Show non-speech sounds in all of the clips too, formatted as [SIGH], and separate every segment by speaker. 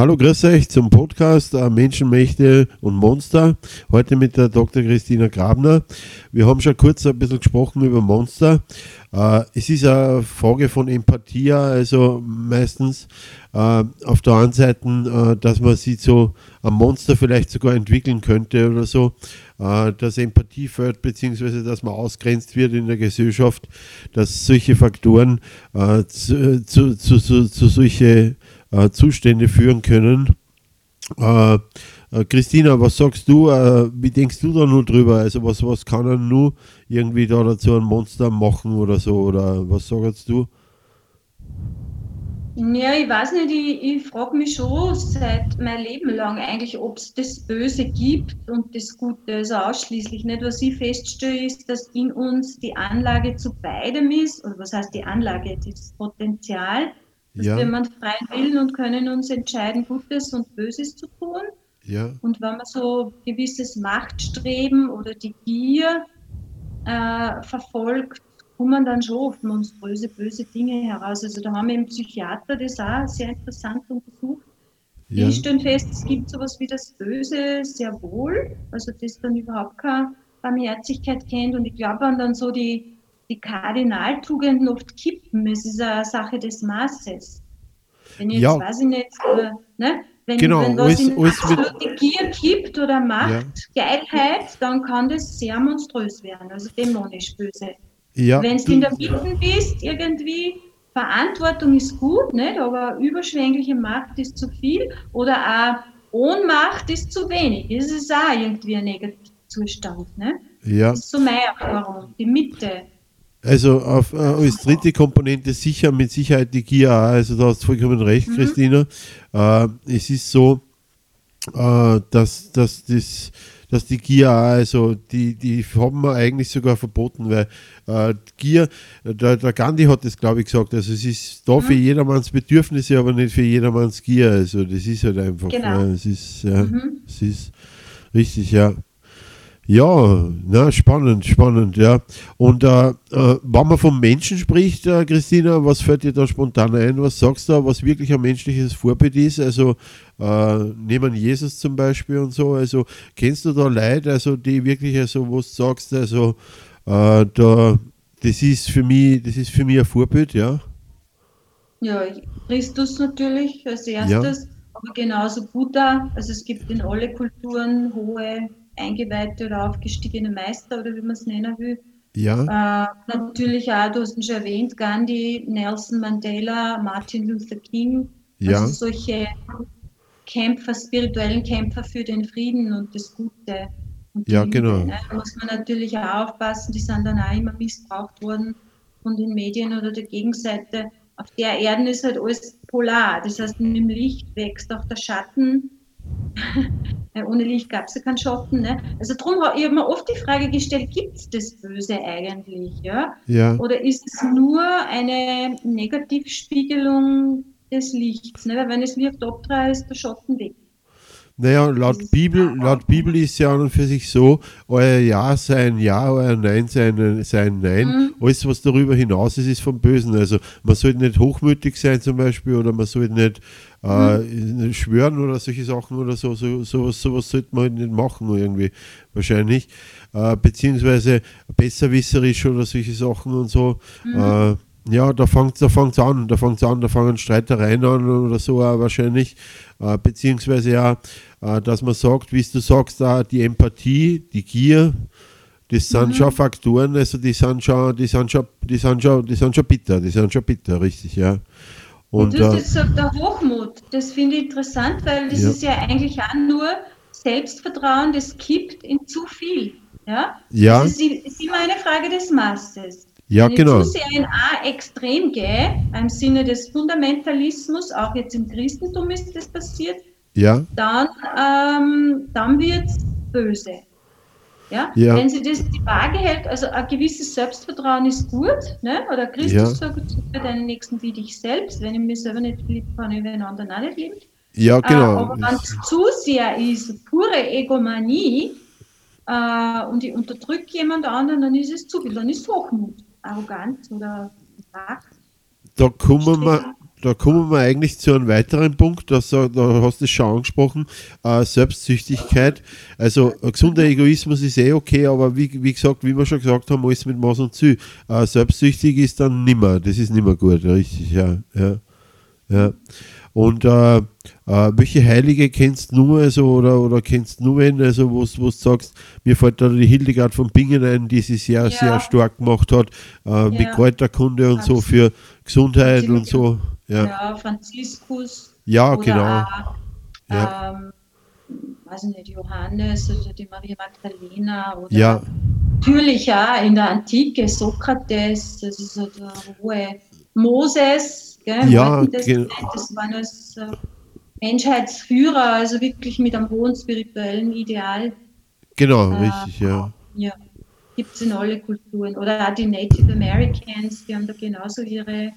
Speaker 1: Hallo, grüß euch zum Podcast äh, Menschenmächte und Monster. Heute mit der Dr. Christina Grabner. Wir haben schon kurz ein bisschen gesprochen über Monster. Äh, es ist eine Frage von Empathie, also meistens äh, auf der einen Seite, dass man sich so ein Monster vielleicht sogar entwickeln könnte oder so, dass Empathie fällt, beziehungsweise dass man ausgrenzt wird in der Gesellschaft, dass solche Faktoren zu, zu, zu, zu, zu solche äh, Zustände führen können. Äh, äh, Christina, was sagst du, äh, wie denkst du da nur drüber? Also was, was kann er nur irgendwie da dazu ein Monster machen oder so? Oder was sagst du?
Speaker 2: Ja, ich weiß nicht, ich, ich frage mich schon seit mein Leben lang eigentlich, ob es das Böse gibt und das Gute, also ausschließlich nicht. Was ich feststelle, ist, dass in uns die Anlage zu beidem ist, oder was heißt die Anlage, das Potenzial, dass ja. wir freien Willen und können uns entscheiden, Gutes und Böses zu tun. Ja. Und wenn man so gewisses Machtstreben oder die Gier äh, verfolgt, kommen dann schon oft monströse, böse Dinge heraus. Also da haben wir im Psychiater das auch sehr interessant untersucht. Ja. Die stellen fest, es gibt sowas wie das Böse sehr wohl, also das dann überhaupt keine Barmherzigkeit kennt. Und ich glaube, wenn dann so die die Kardinaltugenden oft kippen. Es ist eine Sache des Maßes. Wenn jetzt, ja. weiß ich nicht, äh, ne? wenn, genau, wenn was alles, in absolute Gier kippt oder Macht, ja. Geilheit, dann kann das sehr monströs werden, also dämonisch böse. Ja, wenn du in der Mitte bist, irgendwie, Verantwortung ist gut, nicht? aber überschwängliche Macht ist zu viel oder auch Ohnmacht ist zu wenig. Das ist auch irgendwie ein Negativzustand. Ne? Ja. Das ist so meine Erfahrung, die Mitte.
Speaker 1: Also auf, äh, als dritte Komponente sicher mit Sicherheit die Gier. Also da hast du vollkommen recht, mhm. Christina. Äh, es ist so, äh, dass, dass, das, dass die Gier, also die, die haben wir eigentlich sogar verboten, weil äh, Gier, der, der Gandhi hat das glaube ich gesagt, also es ist da mhm. für jedermanns Bedürfnisse, aber nicht für jedermanns Gier. Also das ist halt einfach, genau. ja, es ist, ja, mhm. es ist richtig, ja. Ja, na, spannend, spannend, ja. Und äh, äh, wenn man vom Menschen spricht, äh, Christina, was fällt dir da spontan ein? Was sagst du, was wirklich ein menschliches Vorbild ist? Also äh, nehmen Jesus zum Beispiel und so. Also kennst du da Leute, also die wirklich, also wo du sagst, also äh, da, das ist für mich, das ist für mich ein Vorbild, ja?
Speaker 2: Ja, Christus natürlich als erstes, ja. aber genauso Buddha. Also es gibt in alle Kulturen hohe eingeweihte oder aufgestiegene Meister oder wie man es nennen will. Ja. Äh, natürlich auch, du hast ihn schon erwähnt, Gandhi, Nelson Mandela, Martin Luther King. Ja. Also solche Kämpfer, spirituellen Kämpfer für den Frieden und das Gute. Und
Speaker 1: ja, genau.
Speaker 2: Ne? Da muss man natürlich auch aufpassen, die sind dann auch immer missbraucht worden von den Medien oder der Gegenseite. Auf der Erden ist halt alles polar. Das heißt, mit dem Licht wächst auch der Schatten Ohne Licht gab es ja keinen Schatten. Ne? Also darum habe ich mir oft die Frage gestellt, gibt es das Böse eigentlich? Ja? ja? Oder ist es nur eine Negativspiegelung des Lichts? Ne? Weil wenn es Licht abtreibt, ist der Schatten weg.
Speaker 1: Naja, laut Bibel, laut Bibel ist ja an und für sich so, euer Ja sei ein Ja, euer Nein sei ein, sei ein Nein. Mhm. Alles, was darüber hinaus ist, ist vom Bösen. Also man sollte nicht hochmütig sein zum Beispiel oder man sollte nicht äh, mhm. schwören oder solche Sachen oder so. so sowas, sowas sollte man halt nicht machen irgendwie wahrscheinlich. Äh, beziehungsweise besserwisserisch oder solche Sachen und so. Mhm. Äh, ja, da fängt es da an, da fängt an, da fangen Streitereien an oder so auch wahrscheinlich, äh, beziehungsweise ja, äh, dass man sagt, wie du sagst, äh, die Empathie, die Gier, das sind mhm. schon Faktoren, also die sind schon, die sind schon, die sind schon, die sind schon bitter, die sind schon bitter, richtig, ja.
Speaker 2: Und, Und du hast jetzt gesagt, der Hochmut, das finde ich interessant, weil das ja. ist ja eigentlich auch nur Selbstvertrauen, das kippt in zu viel. Ja? ja. Das ist, ist immer eine Frage des Maßes.
Speaker 1: Ja, Wenn genau.
Speaker 2: zu sehr in A extrem gehe, im Sinne des Fundamentalismus, auch jetzt im Christentum ist das passiert, ja. dann, ähm, dann wird es böse. Ja? ja? Wenn sie das die Waage hält, also ein gewisses Selbstvertrauen ist gut, ne? oder Christus ja. sagt, für deinen Nächsten wie dich selbst, wenn ich mich selber nicht liebe, kann ich den anderen auch nicht lieben.
Speaker 1: Ja, äh, genau.
Speaker 2: Äh, aber wenn es zu sehr ist, pure Egomanie, äh, und ich unterdrücke jemand anderen, dann ist es zu viel, dann ist es Hochmut. Arroganz oder Macht.
Speaker 1: Da kommen wir, da kommen wir eigentlich zu einem weiteren Punkt, das, da hast du es schon angesprochen, äh, Selbstsüchtigkeit. Also gesunder Egoismus ist eh okay, aber wie, wie gesagt, wie wir schon gesagt haben, alles mit Maß und. Äh, selbstsüchtig ist dann nimmer, das ist nimmer gut, richtig, ja. ja, ja. Und äh, äh, welche Heilige kennst du nur also, oder, oder kennst du nur wenn, also wo du sagst, mir fällt da die Hildegard von Bingen ein, die sich sehr, ja. sehr stark gemacht hat, äh, ja. mit Kräuterkunde und so für Gesundheit und so.
Speaker 2: Ja, ja Franziskus.
Speaker 1: Ja, genau.
Speaker 2: Auch. Ähm, weiß nicht, Johannes oder die Maria Magdalena oder
Speaker 1: ja.
Speaker 2: natürlich ja in der Antike Sokrates, das ist so der hohe Moses, gell,
Speaker 1: ja,
Speaker 2: das, das waren als äh, Menschheitsführer, also wirklich mit einem hohen spirituellen Ideal.
Speaker 1: Genau, äh, richtig, ja.
Speaker 2: Ja, gibt es in alle Kulturen. Oder auch die Native Americans, die haben da genauso ihre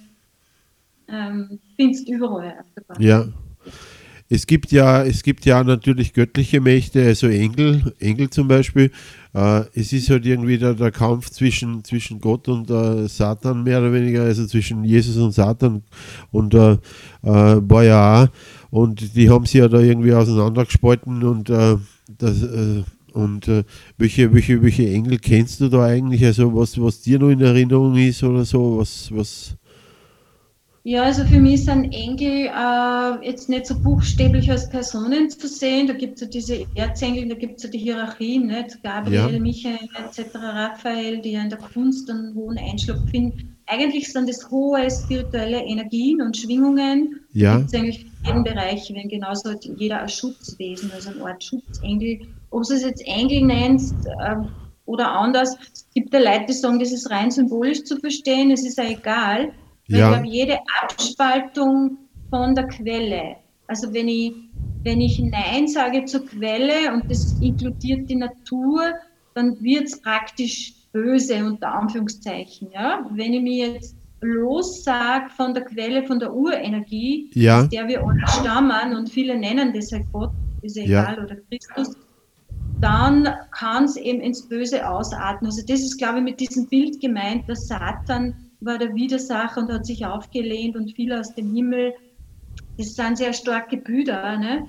Speaker 2: ähm, findest überall
Speaker 1: Ja. Es gibt ja, es gibt ja natürlich göttliche Mächte, also Engel, Engel zum Beispiel. Äh, es ist halt irgendwie der, der Kampf zwischen, zwischen Gott und äh, Satan mehr oder weniger, also zwischen Jesus und Satan und äh, äh war ja auch. Und die haben sich ja da irgendwie auseinandergespalten und äh, das äh, und äh, welche, welche, welche Engel kennst du da eigentlich? Also was, was dir noch in Erinnerung ist oder so? Was, was
Speaker 2: ja, also für mich sind Engel äh, jetzt nicht so buchstäblich als Personen zu sehen. Da gibt es ja diese Erzengel, da gibt es ja die Hierarchien, nicht? Gabriel, ja. Michael etc., Raphael, die ja in der Kunst einen hohen Einschlag finden. Eigentlich sind das hohe spirituelle Energien und Schwingungen.
Speaker 1: Ja.
Speaker 2: Gibt es eigentlich für jeden Bereich, wenn genauso hat jeder ein Schutzwesen, also eine Art Schutzengel. Ob du es jetzt Engel nennst äh, oder anders, es gibt ja Leute, die sagen, das ist rein symbolisch zu verstehen, es ist ja egal. Weil ja. glaube, jede Abspaltung von der Quelle, also wenn ich, wenn ich Nein sage zur Quelle und das inkludiert die Natur, dann wird es praktisch böse unter Anführungszeichen. Ja? Wenn ich mir jetzt lossage von der Quelle, von der Urenergie,
Speaker 1: ja.
Speaker 2: aus der wir alle stammen und viele nennen das halt Gott, ist egal, ja. oder Christus, dann kann es eben ins Böse ausatmen. Also das ist, glaube ich, mit diesem Bild gemeint, dass Satan war der Widersacher und hat sich aufgelehnt und fiel aus dem Himmel. Das sind sehr starke Brüder. Ne?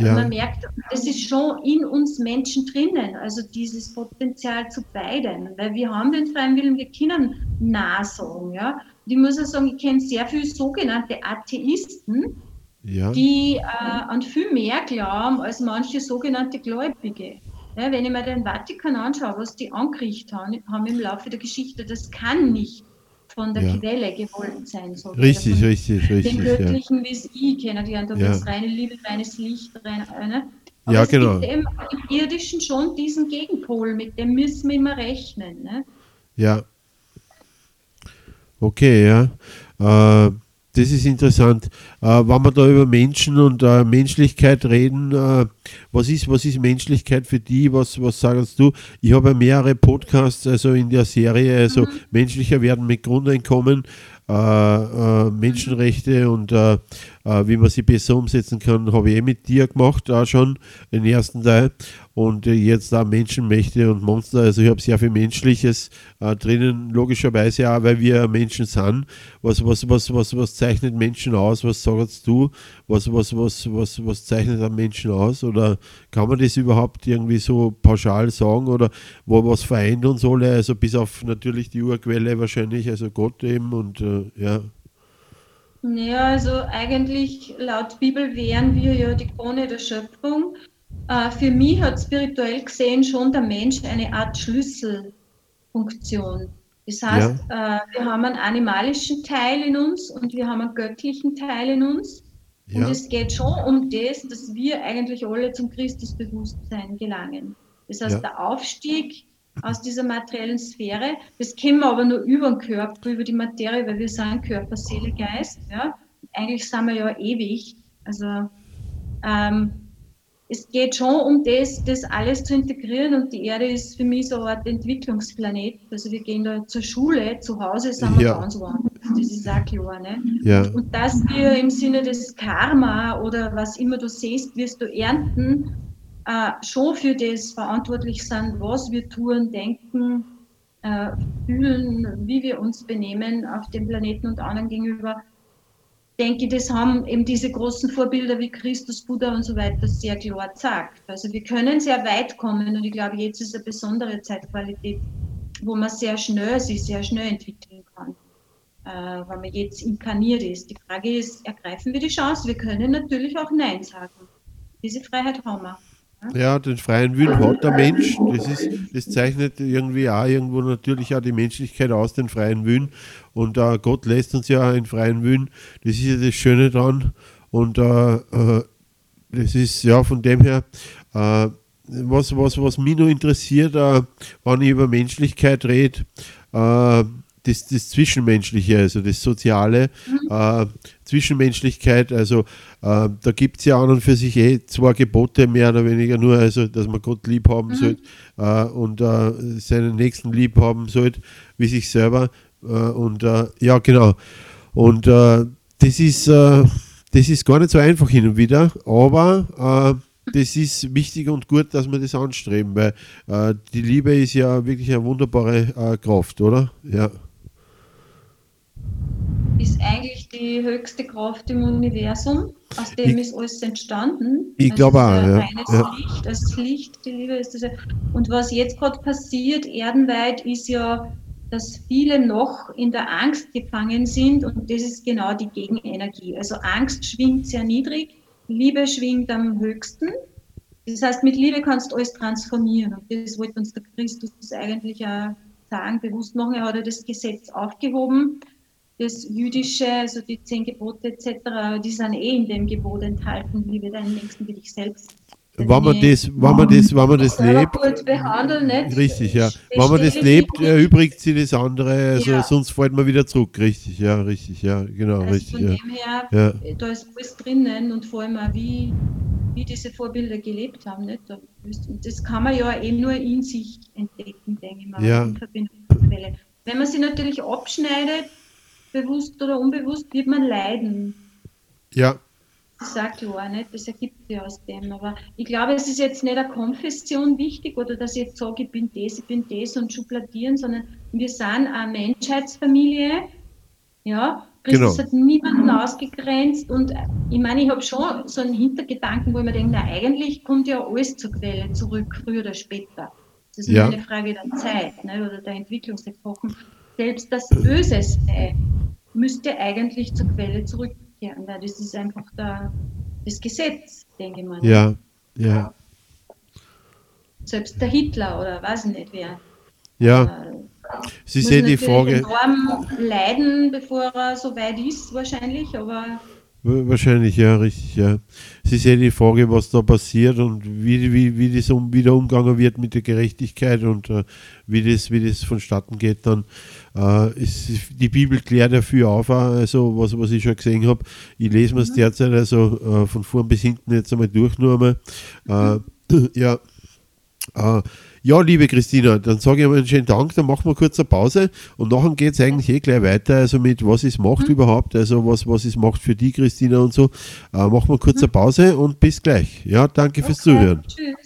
Speaker 2: Ja. Man merkt, das ist schon in uns Menschen drinnen, also dieses Potenzial zu beiden, weil wir haben den freien Willen, wir können nah sagen. Ja? Und ich muss auch sagen, ich kenne sehr viele sogenannte Atheisten, ja. die äh, an viel mehr glauben als manche sogenannte Gläubige. Ja, wenn ich mir den Vatikan anschaue, was die angerichtet haben, haben im Laufe der Geschichte, das kann nicht von der ja. Quelle gewollt sein soll.
Speaker 1: Richtig, richtig, richtig.
Speaker 2: Den göttlichen, ja. wie es ich kennengelernt habe, ja. das reine Liebe, reines Licht, rein, ne?
Speaker 1: Aber ja, es genau.
Speaker 2: gibt im, im Irdischen schon diesen Gegenpol, mit dem müssen wir immer rechnen. Ne?
Speaker 1: Ja. Okay, ja. Äh, das ist interessant. Äh, wenn wir da über Menschen und äh, Menschlichkeit reden, äh, was, ist, was ist Menschlichkeit für die? Was, was sagst du? Ich habe mehrere Podcasts also in der Serie, also mhm. menschlicher werden mit Grundeinkommen. Äh, äh, Menschenrechte und äh, äh, wie man sie besser umsetzen kann, habe ich eh mit dir gemacht, auch schon den ersten Teil. Und äh, jetzt da Menschenmächte und Monster, also ich habe sehr viel Menschliches äh, drinnen, logischerweise auch, weil wir Menschen sind. Was, was, was, was, was zeichnet Menschen aus? Was sagst du? Was, was, was, was, was zeichnet einen Menschen aus? Oder kann man das überhaupt irgendwie so pauschal sagen? Oder wo was vereint uns alle? Also bis auf natürlich die Urquelle wahrscheinlich, also Gott eben und äh, ja.
Speaker 2: Ja, also eigentlich laut Bibel wären wir ja die Krone der Schöpfung. Äh, für mich hat spirituell gesehen schon der Mensch eine Art Schlüsselfunktion. Das heißt, ja. äh, wir haben einen animalischen Teil in uns und wir haben einen göttlichen Teil in uns. Ja. Und es geht schon um das, dass wir eigentlich alle zum Christusbewusstsein gelangen. Das heißt, ja. der Aufstieg aus dieser materiellen Sphäre, das kennen wir aber nur über den Körper, über die Materie, weil wir sind Körper, Seele, Geist. Ja? Eigentlich sind wir ja ewig. Also ähm, es geht schon um das, das alles zu integrieren und die Erde ist für mich so eine Art Entwicklungsplanet. Also wir gehen da zur Schule, zu Hause sind wir ja. ganz woanders. Das ist auch klar. Ne?
Speaker 1: Ja.
Speaker 2: Und dass wir im Sinne des Karma oder was immer du siehst, wirst du ernten, äh, schon für das verantwortlich sind, was wir tun, denken, äh, fühlen, wie wir uns benehmen auf dem Planeten und anderen gegenüber denke das haben eben diese großen Vorbilder wie Christus, Buddha und so weiter sehr klar gesagt. Also wir können sehr weit kommen und ich glaube, jetzt ist eine besondere Zeitqualität, wo man sehr schnell sich sehr schnell entwickeln kann, äh, weil man jetzt inkarniert ist. Die Frage ist, ergreifen wir die Chance? Wir können natürlich auch Nein sagen. Diese Freiheit haben wir.
Speaker 1: Ja, den freien Willen hat der Mensch. Das, ist, das zeichnet irgendwie auch irgendwo natürlich auch die Menschlichkeit aus, den freien Willen. Und äh, Gott lässt uns ja einen freien Willen. Das ist ja das Schöne dran. Und äh, äh, das ist ja von dem her, äh, was, was, was mich noch interessiert, äh, wenn ich über Menschlichkeit rede, äh, das, das Zwischenmenschliche, also das Soziale, mhm. äh, Zwischenmenschlichkeit, also äh, da gibt es ja an und für sich eh zwei Gebote mehr oder weniger nur, also dass man Gott lieb haben mhm. sollte äh, und äh, seinen Nächsten lieb haben sollte, wie sich selber. Äh, und äh, ja, genau. Und das ist das ist gar nicht so einfach hin und wieder, aber das ist wichtig und gut, dass wir das anstreben, weil äh, die Liebe ist ja wirklich eine wunderbare äh, Kraft, oder? Ja
Speaker 2: ist eigentlich die höchste Kraft im Universum. Aus dem ich, ist alles entstanden.
Speaker 1: Ich glaube auch. Ja.
Speaker 2: Reines ja. Licht, das Licht, die Liebe ist das. Und was jetzt gerade passiert, erdenweit, ist ja, dass viele noch in der Angst gefangen sind und das ist genau die Gegenenergie. Also Angst schwingt sehr niedrig, Liebe schwingt am höchsten. Das heißt, mit Liebe kannst du alles transformieren. Und das wollte uns der Christus eigentlich auch sagen, bewusst machen. Er hat ja das Gesetz aufgehoben das Jüdische, also die zehn Gebote etc., die sind eh in dem Gebot enthalten, liebe deinen Nächsten wie dich selbst.
Speaker 1: Wenn man das, wenn man das, wenn man das lebt, richtig, ja. Wenn man das lebt, erübrigt sie das andere, also ja. sonst fällt man wieder zurück, richtig, ja, richtig, ja, genau, also richtig.
Speaker 2: Von ja. dem her, ja. da ist alles drinnen und vor allem auch, wie, wie diese Vorbilder gelebt haben, nicht? Das kann man ja eh nur in sich entdecken, denke ich mal,
Speaker 1: ja.
Speaker 2: in Verbindung mit der Quelle. Wenn man sie natürlich abschneidet, bewusst oder unbewusst, wird man leiden.
Speaker 1: Ja.
Speaker 2: Das sagt ja auch nicht, das ergibt sich aus dem. Aber ich glaube, es ist jetzt nicht eine Konfession wichtig oder dass ich jetzt sage, ich bin das, ich bin das und schubladisieren, sondern wir sind eine Menschheitsfamilie. Ja, Christus genau. hat niemanden ausgegrenzt und ich meine, ich habe schon so einen Hintergedanken, wo ich mir denke, na, eigentlich kommt ja alles zur Quelle zurück, früher oder später. Das ist ja. eine Frage der Zeit ne, oder der Entwicklungsepochen. Selbst das Böse sei müsste eigentlich zur Quelle zurückkehren, weil das ist einfach der, das Gesetz, denke ich mal.
Speaker 1: Ja, ja.
Speaker 2: Selbst der Hitler oder weiß ich nicht wer.
Speaker 1: Ja. Äh, Sie sehen die Frage.
Speaker 2: enorm leiden, bevor er so weit ist, wahrscheinlich, aber
Speaker 1: Wahrscheinlich, ja, richtig, ja. Es ist ja die Frage, was da passiert und wie, wie, wie das um, wieder umgegangen wird mit der Gerechtigkeit und äh, wie, das, wie das vonstatten geht dann. Äh, ist, die Bibel klärt dafür auf, also was, was ich schon gesehen habe. Ich lese mir es mhm. derzeit also äh, von vorn bis hinten jetzt einmal durch nur einmal. Mhm. [CLEARS THROAT] ja, äh, ja, liebe Christina, dann sage ich einmal einen schönen Dank, dann machen wir kurz eine Pause und nachher geht es eigentlich eh gleich weiter, also mit was ist Macht mhm. überhaupt, also was, was ist Macht für die, Christina und so. Äh, machen wir kurz eine Pause und bis gleich. Ja, danke okay. fürs Zuhören. Tschüss.